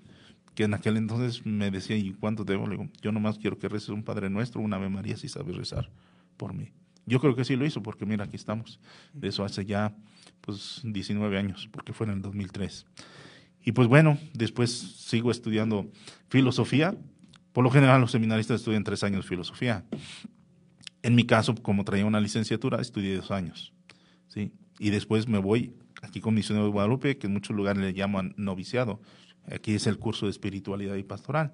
que en aquel entonces me decía, ¿y cuánto debo? Le digo, yo nomás quiero que reces un Padre Nuestro, una Ave María, si sabes rezar por mí. Yo creo que sí lo hizo, porque mira, aquí estamos. De eso hace ya, pues, 19 años, porque fue en el 2003. Y pues bueno, después sigo estudiando filosofía. Por lo general los seminaristas estudian tres años filosofía. En mi caso, como traía una licenciatura, estudié dos años. ¿sí? Y después me voy aquí con Misionero de Guadalupe, que en muchos lugares le llaman noviciado. Aquí es el curso de espiritualidad y pastoral.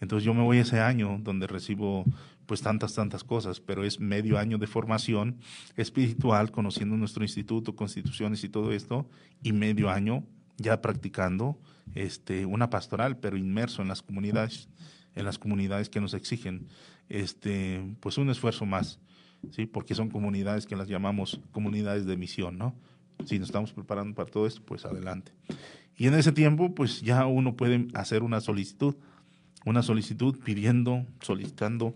Entonces yo me voy ese año donde recibo pues tantas, tantas cosas, pero es medio año de formación espiritual, conociendo nuestro instituto, constituciones y todo esto, y medio año ya practicando este, una pastoral, pero inmerso en las comunidades, en las comunidades que nos exigen este, pues un esfuerzo más, ¿sí? porque son comunidades que las llamamos comunidades de misión, ¿no? Si nos estamos preparando para todo esto, pues adelante. Y en ese tiempo, pues ya uno puede hacer una solicitud, una solicitud pidiendo, solicitando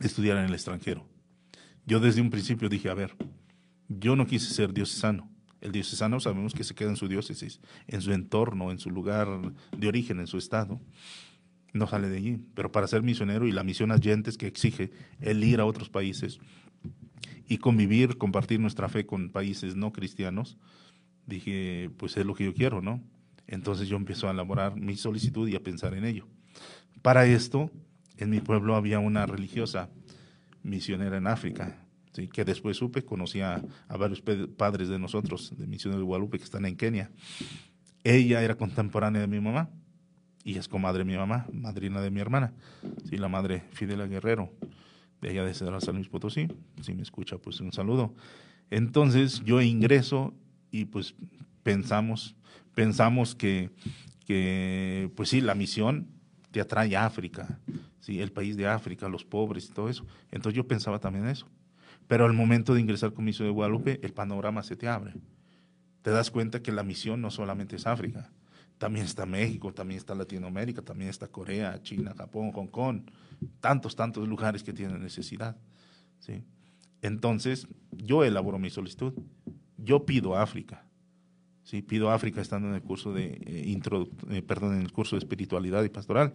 estudiar en el extranjero. Yo desde un principio dije, a ver, yo no quise ser diocesano. El diocesano sabemos que se queda en su diócesis, en su entorno, en su lugar de origen, en su estado no sale de allí. Pero para ser misionero y la misión Agentes que exige el ir a otros países y convivir, compartir nuestra fe con países no cristianos, dije, pues es lo que yo quiero, ¿no? Entonces yo empiezo a elaborar mi solicitud y a pensar en ello. Para esto, en mi pueblo había una religiosa misionera en África, ¿sí? que después supe, conocía a varios padres de nosotros, de Misiones de Guadalupe, que están en Kenia. Ella era contemporánea de mi mamá y es comadre de mi mamá, madrina de mi hermana, sí, la madre Fidela Guerrero, de allá de Cedral San Luis Potosí, si me escucha, pues un saludo. Entonces yo ingreso y pues pensamos, pensamos que, que pues sí, la misión te atrae a África, sí, el país de África, los pobres y todo eso. Entonces yo pensaba también eso. Pero al momento de ingresar con Misión de Guadalupe, el panorama se te abre. Te das cuenta que la misión no solamente es África, también está México, también está Latinoamérica, también está Corea, China, Japón, Hong Kong, tantos, tantos lugares que tienen necesidad. ¿sí? Entonces, yo elaboro mi solicitud. Yo pido África. ¿sí? Pido África estando en el curso de eh, eh, perdón, en el curso de espiritualidad y pastoral.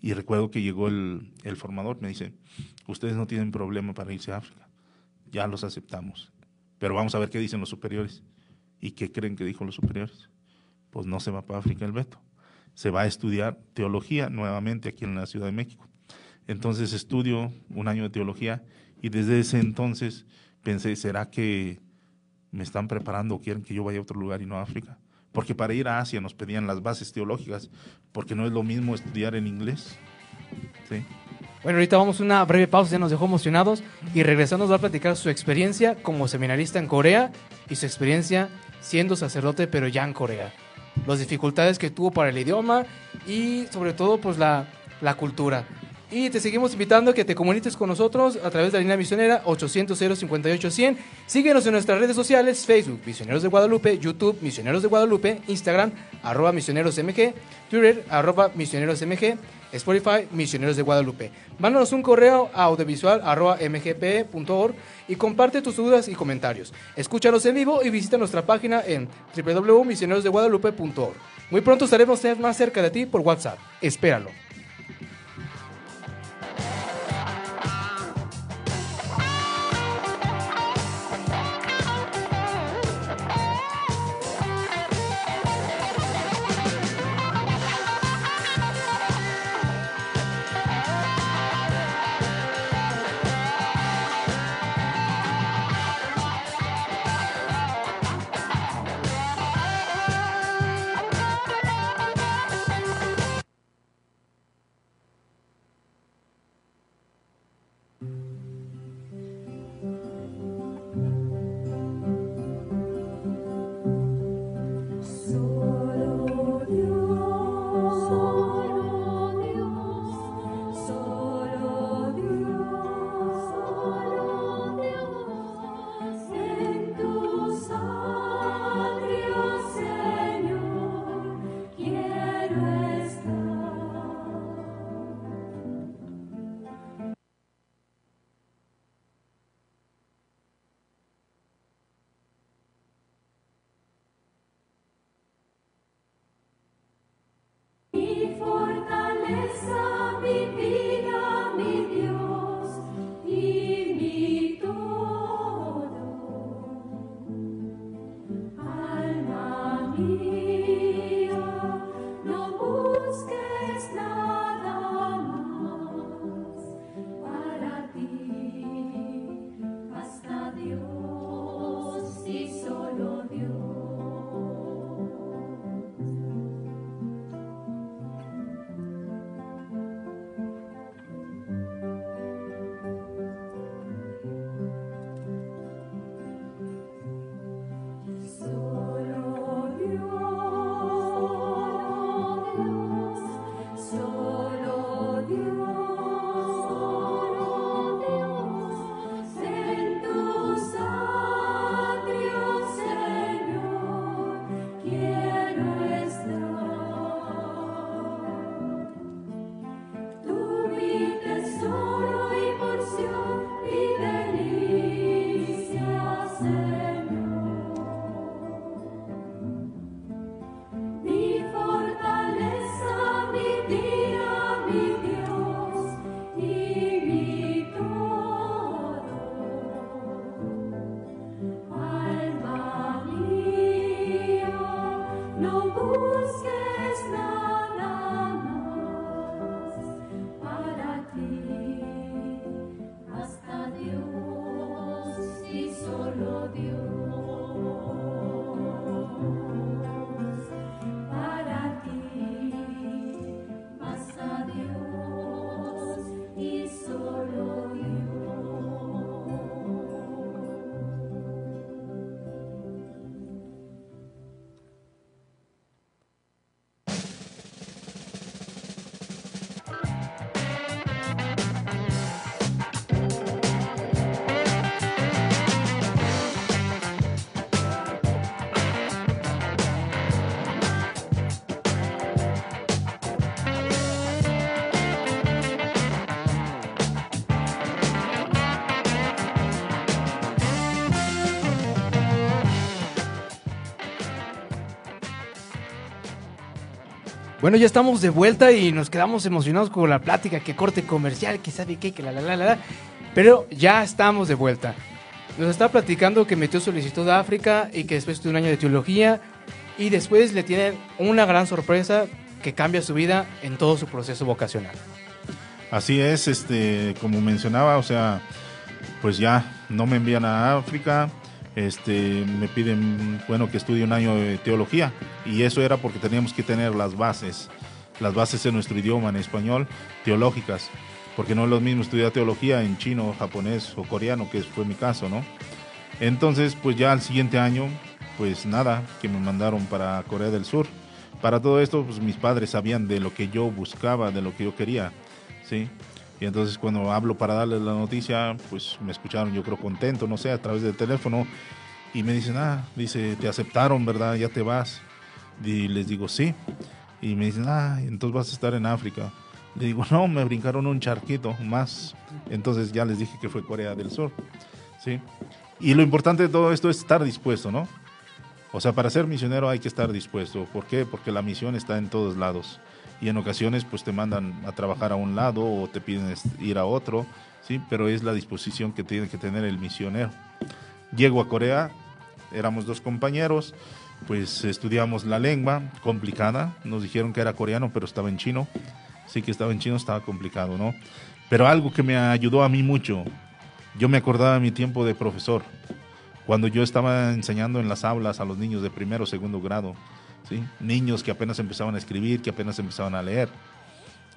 Y recuerdo que llegó el formador, me dice, ustedes no tienen problema para irse a África. Ya los aceptamos. Pero vamos a ver qué dicen los superiores. ¿Y qué creen que dijo los superiores? pues no se va para África el Beto. Se va a estudiar teología nuevamente aquí en la Ciudad de México. Entonces estudio un año de teología y desde ese entonces pensé, ¿será que me están preparando o quieren que yo vaya a otro lugar y no a África? Porque para ir a Asia nos pedían las bases teológicas, porque no es lo mismo estudiar en inglés. ¿sí? Bueno, ahorita vamos a una breve pausa, ya nos dejó emocionados y regresando va a platicar su experiencia como seminarista en Corea y su experiencia siendo sacerdote pero ya en Corea las dificultades que tuvo para el idioma y sobre todo pues la, la cultura. Y te seguimos invitando a que te comuniques con nosotros a través de la línea misionera 800 058 100. Síguenos en nuestras redes sociales, Facebook, Misioneros de Guadalupe, YouTube, Misioneros de Guadalupe, Instagram, arroba misionerosmg, Twitter, arroba misionerosmg, Spotify, Misioneros de Guadalupe. Mándanos un correo a audiovisual arroba y comparte tus dudas y comentarios. Escúchanos en vivo y visita nuestra página en www.misionerosdeguadalupe.org. Muy pronto estaremos más cerca de ti por WhatsApp. Espéralo. be. Bueno, ya estamos de vuelta y nos quedamos emocionados con la plática, que corte comercial, que sabe qué, que la la la la. Pero ya estamos de vuelta. Nos está platicando que metió solicitud a África y que después de un año de teología y después le tienen una gran sorpresa que cambia su vida en todo su proceso vocacional. Así es, este, como mencionaba, o sea, pues ya no me envían a África, este, me piden, bueno, que estudie un año de teología. Y eso era porque teníamos que tener las bases, las bases en nuestro idioma, en español, teológicas. Porque no es lo mismo estudiar teología en chino, japonés o coreano, que fue mi caso, ¿no? Entonces, pues ya al siguiente año, pues nada, que me mandaron para Corea del Sur. Para todo esto, pues mis padres sabían de lo que yo buscaba, de lo que yo quería, ¿sí? Y entonces cuando hablo para darles la noticia, pues me escucharon, yo creo, contento, no sé, a través del teléfono. Y me dicen, ah, dice, te aceptaron, ¿verdad? Ya te vas. Y les digo, sí. Y me dicen, ah, entonces vas a estar en África. Le digo, no, me brincaron un charquito más. Entonces ya les dije que fue Corea del Sur. ¿sí? Y lo importante de todo esto es estar dispuesto, ¿no? O sea, para ser misionero hay que estar dispuesto. ¿Por qué? Porque la misión está en todos lados y en ocasiones pues te mandan a trabajar a un lado o te piden ir a otro, ¿sí? pero es la disposición que tiene que tener el misionero. Llego a Corea, éramos dos compañeros, pues estudiamos la lengua complicada, nos dijeron que era coreano pero estaba en chino, sí que estaba en chino, estaba complicado, ¿no? Pero algo que me ayudó a mí mucho, yo me acordaba de mi tiempo de profesor, cuando yo estaba enseñando en las aulas a los niños de primero segundo grado, niños que apenas empezaban a escribir, que apenas empezaban a leer.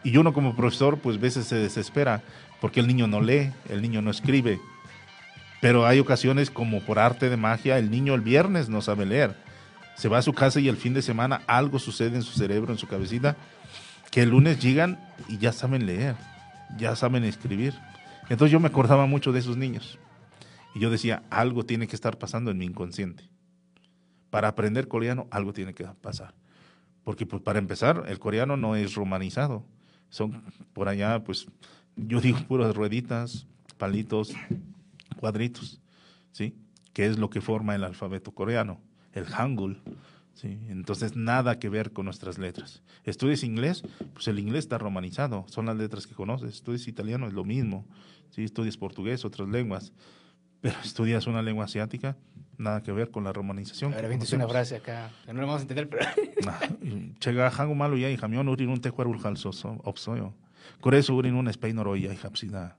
Y uno como profesor, pues a veces se desespera porque el niño no lee, el niño no escribe. Pero hay ocasiones como por arte de magia, el niño el viernes no sabe leer. Se va a su casa y el fin de semana algo sucede en su cerebro, en su cabecita, que el lunes llegan y ya saben leer, ya saben escribir. Entonces yo me acordaba mucho de esos niños. Y yo decía, algo tiene que estar pasando en mi inconsciente para aprender coreano algo tiene que pasar. Porque pues, para empezar, el coreano no es romanizado. Son por allá, pues, yo digo puras rueditas, palitos, cuadritos, ¿sí? Que es lo que forma el alfabeto coreano, el hangul. ¿sí? Entonces, nada que ver con nuestras letras. Estudias inglés, pues el inglés está romanizado, son las letras que conoces. Estudias italiano, es lo mismo. ¿sí? Estudias portugués, otras lenguas. Pero estudias una lengua asiática, nada que ver con la romanización. Ahora es una frase acá, no lo vamos a entender, pero... Chega hango malo ya y jamión urin un tecuar urjalsoso, opsoyo. Por eso urin un espeinoro y hapsida.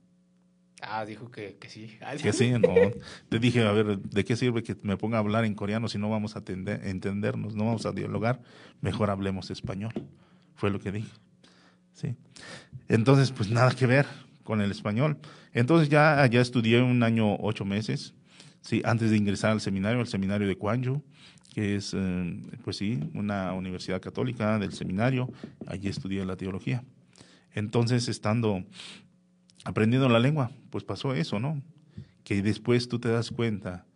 Ah, dijo que, que sí. Ah, que sí, no. Te dije, a ver, ¿de qué sirve que me ponga a hablar en coreano si no vamos a entendernos, no vamos a dialogar? Mejor hablemos español. Fue lo que dije. Sí. Entonces, pues nada que ver con el español. Entonces ya, ya estudié un año, ocho meses Sí, antes de ingresar al seminario, al seminario de Cuanju, que es, eh, pues sí, una universidad católica del seminario, allí estudié la teología. Entonces, estando aprendiendo la lengua, pues pasó eso, ¿no? Que después tú te das cuenta,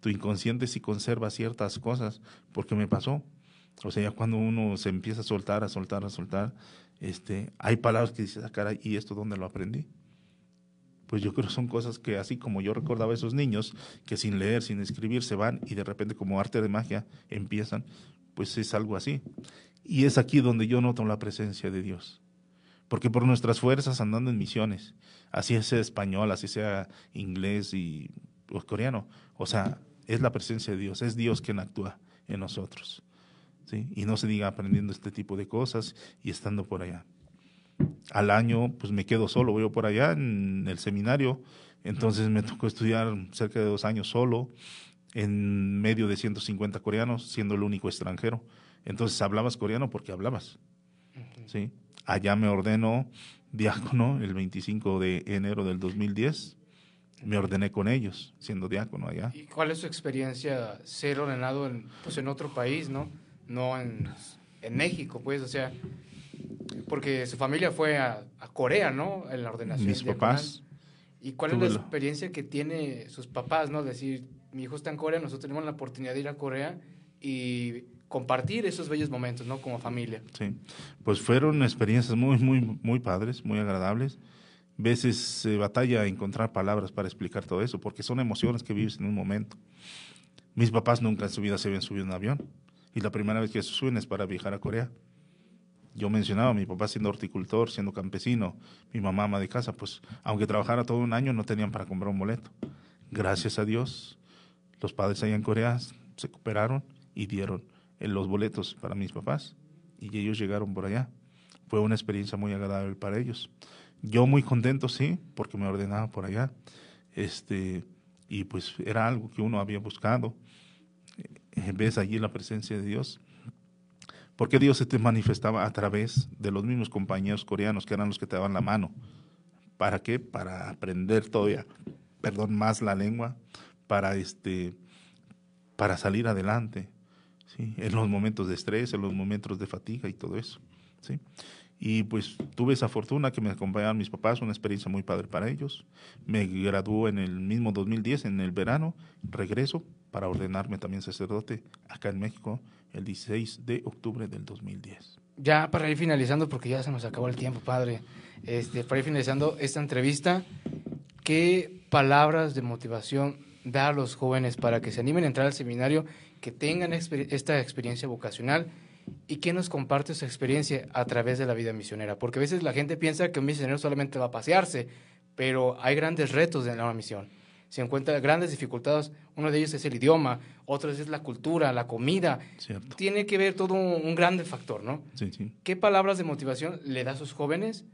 tu inconsciente sí conserva ciertas cosas, porque me pasó. O sea, ya cuando uno se empieza a soltar, a soltar, a soltar, este, hay palabras que dices, ah, caray, ¿y esto dónde lo aprendí? Pues yo creo que son cosas que así como yo recordaba a esos niños que sin leer, sin escribir se van y de repente como arte de magia empiezan, pues es algo así. Y es aquí donde yo noto la presencia de Dios. Porque por nuestras fuerzas andando en misiones, así sea español, así sea inglés y coreano, o sea, es la presencia de Dios, es Dios quien actúa en nosotros. ¿sí? Y no se diga aprendiendo este tipo de cosas y estando por allá. Al año, pues me quedo solo, voy por allá en el seminario, entonces me tocó estudiar cerca de dos años solo, en medio de 150 coreanos, siendo el único extranjero. Entonces hablabas coreano porque hablabas. ¿sí? Allá me ordeno diácono el 25 de enero del 2010. Me ordené con ellos, siendo diácono allá. ¿Y cuál es su experiencia ser ordenado en, pues en otro país, no? No en, en México, pues, o sea, porque su familia fue a, a Corea, ¿no? En la ordenación. Mis papás. ¿Y cuál es la experiencia que tiene sus papás, no? Decir, mi hijo está en Corea, nosotros tenemos la oportunidad de ir a Corea y compartir esos bellos momentos, ¿no? Como familia. Sí, pues fueron experiencias muy, muy, muy padres, muy agradables. Veces se batalla a encontrar palabras para explicar todo eso, porque son emociones que vives en un momento. Mis papás nunca en su vida se habían subido en un avión, y la primera vez que se suben es para viajar a Corea. Yo mencionaba, mi papá siendo horticultor, siendo campesino, mi mamá ama de casa, pues aunque trabajara todo un año no tenían para comprar un boleto. Gracias a Dios, los padres allá en Corea se cooperaron y dieron los boletos para mis papás y ellos llegaron por allá. Fue una experiencia muy agradable para ellos. Yo muy contento, sí, porque me ordenaba por allá. Este, y pues era algo que uno había buscado. Eh, ves allí la presencia de Dios. Porque Dios se te manifestaba a través de los mismos compañeros coreanos que eran los que te daban la mano. ¿Para qué? Para aprender todavía, perdón, más la lengua, para este para salir adelante, ¿sí? en los momentos de estrés, en los momentos de fatiga y todo eso. ¿sí? Y pues tuve esa fortuna que me acompañaban mis papás, una experiencia muy padre para ellos. Me graduó en el mismo 2010, en el verano, regreso para ordenarme también sacerdote acá en México el 16 de octubre del 2010. Ya para ir finalizando, porque ya se nos acabó el tiempo, padre, este, para ir finalizando esta entrevista, ¿qué palabras de motivación da a los jóvenes para que se animen a entrar al seminario que tengan esta experiencia vocacional y que nos comparte su experiencia a través de la vida misionera. Porque a veces la gente piensa que un misionero solamente va a pasearse, pero hay grandes retos en la misión. Se encuentran grandes dificultades. Uno de ellos es el idioma, otro es la cultura, la comida. Tiene que ver todo un, un grande factor, ¿no? Sí, sí. ¿Qué palabras de motivación le da a sus jóvenes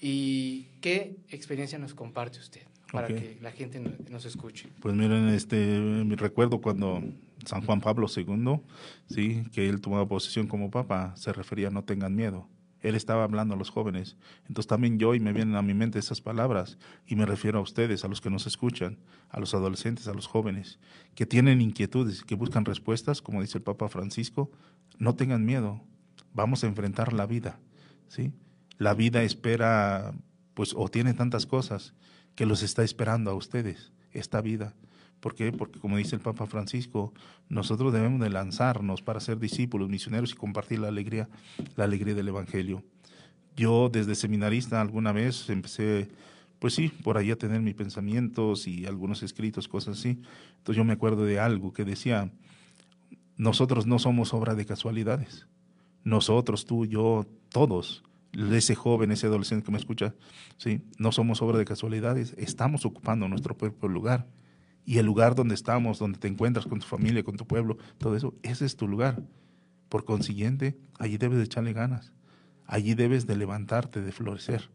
y qué experiencia nos comparte usted? para que la gente nos escuche. Pues miren, este, me recuerdo cuando San Juan Pablo II, sí, que él tomaba posesión como papa, se refería a no tengan miedo. Él estaba hablando a los jóvenes. Entonces también yo y me vienen a mi mente esas palabras y me refiero a ustedes, a los que nos escuchan, a los adolescentes, a los jóvenes, que tienen inquietudes, que buscan respuestas, como dice el Papa Francisco, no tengan miedo. Vamos a enfrentar la vida, ¿sí? La vida espera pues o tiene tantas cosas que los está esperando a ustedes, esta vida. ¿Por qué? Porque como dice el Papa Francisco, nosotros debemos de lanzarnos para ser discípulos, misioneros y compartir la alegría, la alegría del Evangelio. Yo desde seminarista alguna vez empecé, pues sí, por ahí a tener mis pensamientos y algunos escritos, cosas así. Entonces yo me acuerdo de algo que decía, nosotros no somos obra de casualidades. Nosotros, tú, yo, todos ese joven, ese adolescente que me escucha, ¿sí? no somos obra de casualidades, estamos ocupando nuestro propio lugar. Y el lugar donde estamos, donde te encuentras con tu familia, con tu pueblo, todo eso, ese es tu lugar. Por consiguiente, allí debes de echarle ganas. Allí debes de levantarte, de florecer.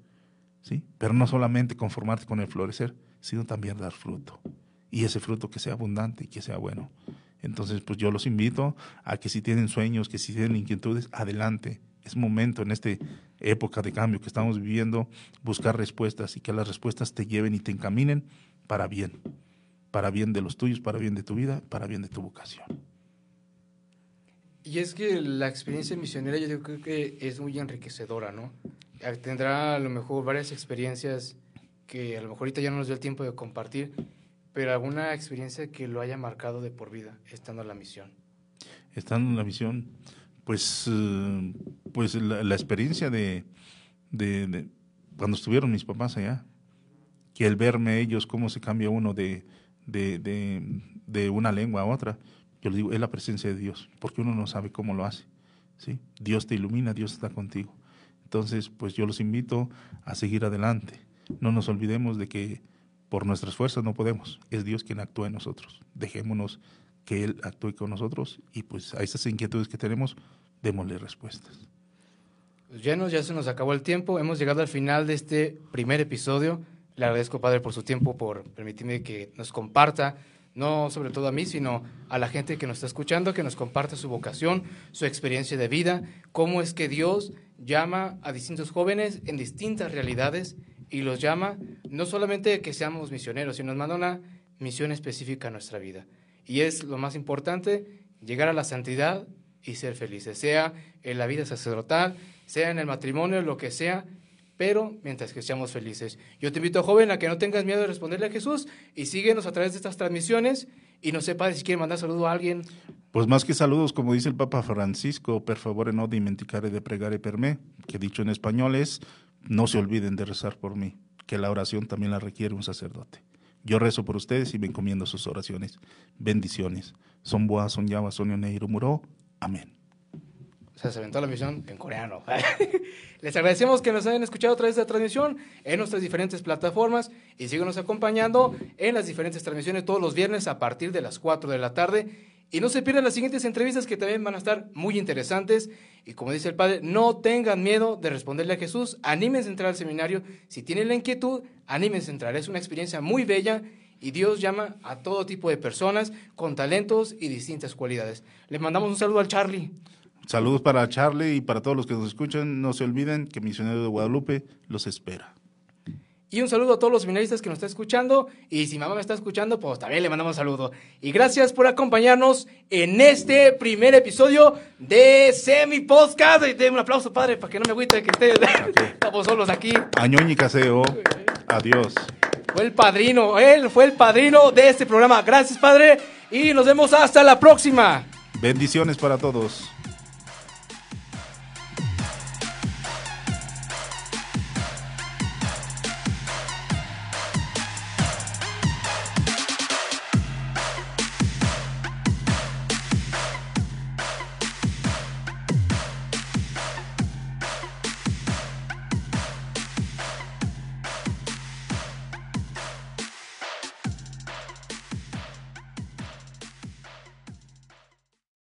¿sí? Pero no solamente conformarte con el florecer, sino también dar fruto. Y ese fruto que sea abundante y que sea bueno. Entonces, pues yo los invito a que si tienen sueños, que si tienen inquietudes, adelante, es momento en esta época de cambio que estamos viviendo buscar respuestas y que las respuestas te lleven y te encaminen para bien, para bien de los tuyos, para bien de tu vida, para bien de tu vocación. Y es que la experiencia misionera yo creo que es muy enriquecedora, ¿no? Tendrá a lo mejor varias experiencias que a lo mejor ahorita ya no nos dio el tiempo de compartir, pero alguna experiencia que lo haya marcado de por vida estando en la misión. Estando en la misión, pues, eh, pues la, experiencia de, de, cuando estuvieron mis papás allá, que el verme ellos, cómo se cambia uno de, de, de, una lengua a otra, yo les digo, es la presencia de Dios, porque uno no sabe cómo lo hace. ¿sí? Dios te ilumina, Dios está contigo. Entonces, pues yo los invito a seguir adelante. No nos olvidemos de que por nuestras fuerzas no podemos, es Dios quien actúa en nosotros. Dejémonos que Él actúe con nosotros y pues a esas inquietudes que tenemos, démosle respuestas. Pues llenos, ya se nos acabó el tiempo. Hemos llegado al final de este primer episodio. Le agradezco, Padre, por su tiempo, por permitirme que nos comparta, no sobre todo a mí, sino a la gente que nos está escuchando, que nos comparta su vocación, su experiencia de vida, cómo es que Dios llama a distintos jóvenes en distintas realidades y los llama no solamente que seamos misioneros, sino nos manda una misión específica a nuestra vida. Y es lo más importante, llegar a la santidad y ser felices, sea en la vida sacerdotal, sea en el matrimonio, lo que sea, pero mientras que seamos felices. Yo te invito, joven, a que no tengas miedo de responderle a Jesús y síguenos a través de estas transmisiones y no sepa si quiere mandar saludo a alguien. Pues más que saludos, como dice el Papa Francisco, per favore no dimenticare de pregare per me, que dicho en español es, no se olviden de rezar por mí, que la oración también la requiere un sacerdote. Yo rezo por ustedes y me encomiendo sus oraciones. Bendiciones. Son boas, son yawa, son muró. Amén. O sea, se aventó la misión en coreano. Les agradecemos que nos hayan escuchado a través de la transmisión en nuestras diferentes plataformas y síganos acompañando en las diferentes transmisiones todos los viernes a partir de las 4 de la tarde. Y no se pierdan las siguientes entrevistas que también van a estar muy interesantes. Y como dice el Padre, no tengan miedo de responderle a Jesús. Anímense a entrar al seminario. Si tienen la inquietud, anímense a entrar. Es una experiencia muy bella y Dios llama a todo tipo de personas con talentos y distintas cualidades. Le mandamos un saludo al Charlie. Saludos para Charlie y para todos los que nos escuchan. No se olviden que Misionero de Guadalupe los espera. Y un saludo a todos los seminaristas que nos están escuchando. Y si mamá me está escuchando, pues también le mandamos un saludo. Y gracias por acompañarnos en este primer episodio de Semi Podcast. Y un aplauso, padre, para que no me agüite que esté- estamos solos aquí. Añón y Caseo. Adiós. Fue el padrino, él fue el padrino de este programa. Gracias, padre. Y nos vemos hasta la próxima. Bendiciones para todos.